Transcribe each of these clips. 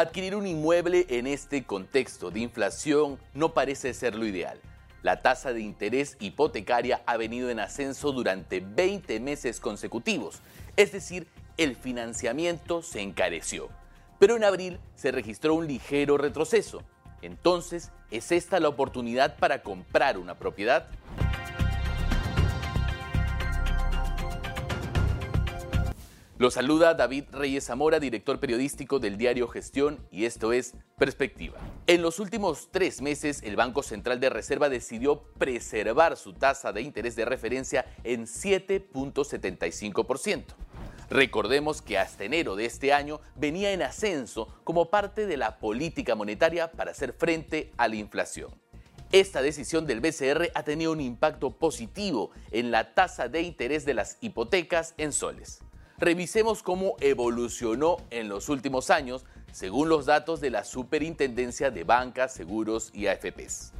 Adquirir un inmueble en este contexto de inflación no parece ser lo ideal. La tasa de interés hipotecaria ha venido en ascenso durante 20 meses consecutivos, es decir, el financiamiento se encareció. Pero en abril se registró un ligero retroceso. Entonces, ¿es esta la oportunidad para comprar una propiedad? Lo saluda David Reyes Zamora, director periodístico del diario Gestión, y esto es Perspectiva. En los últimos tres meses, el Banco Central de Reserva decidió preservar su tasa de interés de referencia en 7.75%. Recordemos que hasta enero de este año venía en ascenso como parte de la política monetaria para hacer frente a la inflación. Esta decisión del BCR ha tenido un impacto positivo en la tasa de interés de las hipotecas en soles revisemos cómo evolucionó en los últimos años según los datos de la Superintendencia de Bancas, Seguros y AFPs.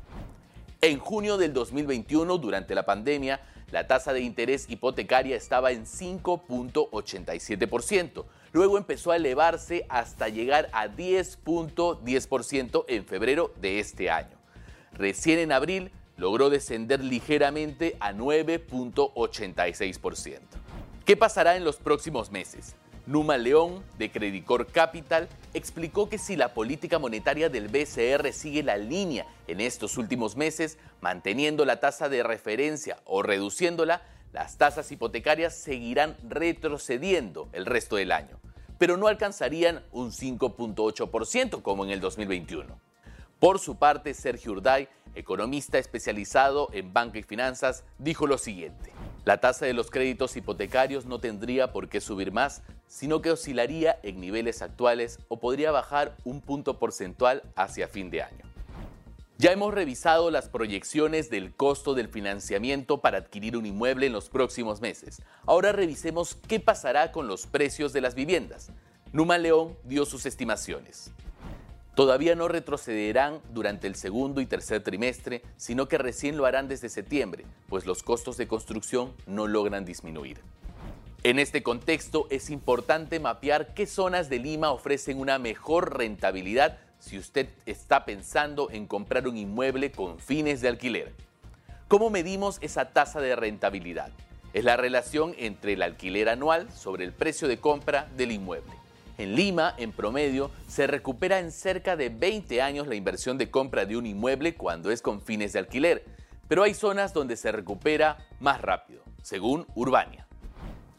En junio del 2021, durante la pandemia, la tasa de interés hipotecaria estaba en 5.87%. Luego empezó a elevarse hasta llegar a 10.10% en febrero de este año. Recién en abril logró descender ligeramente a 9.86%. ¿Qué pasará en los próximos meses? Numa León, de Credicor Capital, explicó que si la política monetaria del BCR sigue la línea en estos últimos meses, manteniendo la tasa de referencia o reduciéndola, las tasas hipotecarias seguirán retrocediendo el resto del año, pero no alcanzarían un 5.8% como en el 2021. Por su parte, Sergio Urday, economista especializado en banca y finanzas, dijo lo siguiente. La tasa de los créditos hipotecarios no tendría por qué subir más, sino que oscilaría en niveles actuales o podría bajar un punto porcentual hacia fin de año. Ya hemos revisado las proyecciones del costo del financiamiento para adquirir un inmueble en los próximos meses. Ahora revisemos qué pasará con los precios de las viviendas. Numa León dio sus estimaciones todavía no retrocederán durante el segundo y tercer trimestre, sino que recién lo harán desde septiembre, pues los costos de construcción no logran disminuir. En este contexto es importante mapear qué zonas de Lima ofrecen una mejor rentabilidad si usted está pensando en comprar un inmueble con fines de alquiler. ¿Cómo medimos esa tasa de rentabilidad? Es la relación entre el alquiler anual sobre el precio de compra del inmueble. En Lima, en promedio, se recupera en cerca de 20 años la inversión de compra de un inmueble cuando es con fines de alquiler, pero hay zonas donde se recupera más rápido, según Urbania.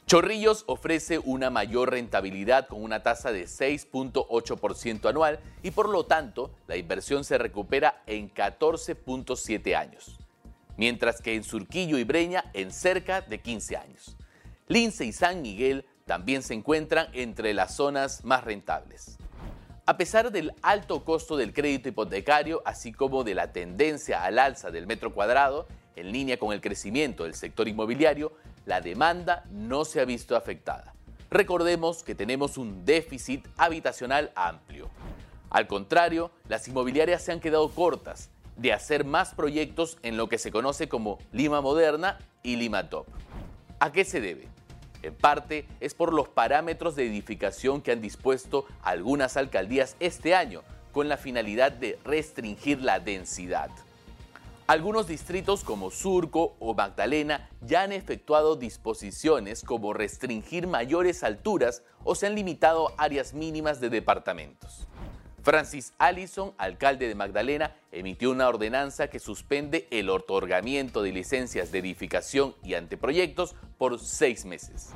Chorrillos ofrece una mayor rentabilidad con una tasa de 6.8% anual y por lo tanto la inversión se recupera en 14.7 años, mientras que en Surquillo y Breña en cerca de 15 años. Lince y San Miguel también se encuentran entre las zonas más rentables. A pesar del alto costo del crédito hipotecario, así como de la tendencia al alza del metro cuadrado, en línea con el crecimiento del sector inmobiliario, la demanda no se ha visto afectada. Recordemos que tenemos un déficit habitacional amplio. Al contrario, las inmobiliarias se han quedado cortas de hacer más proyectos en lo que se conoce como Lima Moderna y Lima Top. ¿A qué se debe? En parte es por los parámetros de edificación que han dispuesto algunas alcaldías este año con la finalidad de restringir la densidad. Algunos distritos como Surco o Magdalena ya han efectuado disposiciones como restringir mayores alturas o se han limitado áreas mínimas de departamentos. Francis Allison, alcalde de Magdalena, emitió una ordenanza que suspende el otorgamiento de licencias de edificación y anteproyectos por seis meses.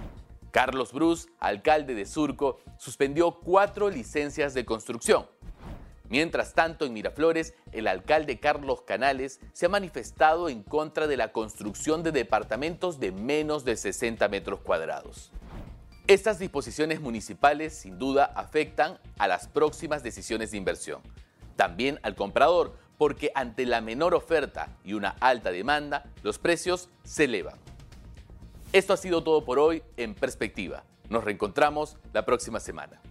Carlos Bruce, alcalde de Surco, suspendió cuatro licencias de construcción. Mientras tanto, en Miraflores, el alcalde Carlos Canales se ha manifestado en contra de la construcción de departamentos de menos de 60 metros cuadrados. Estas disposiciones municipales sin duda afectan a las próximas decisiones de inversión. También al comprador, porque ante la menor oferta y una alta demanda, los precios se elevan. Esto ha sido todo por hoy en perspectiva. Nos reencontramos la próxima semana.